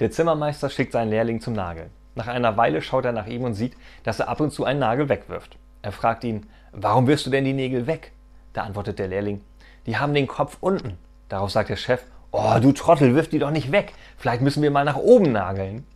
Der Zimmermeister schickt seinen Lehrling zum Nageln. Nach einer Weile schaut er nach ihm und sieht, dass er ab und zu einen Nagel wegwirft. Er fragt ihn, warum wirfst du denn die Nägel weg? Da antwortet der Lehrling, die haben den Kopf unten. Darauf sagt der Chef, oh du Trottel, wirf die doch nicht weg. Vielleicht müssen wir mal nach oben nageln.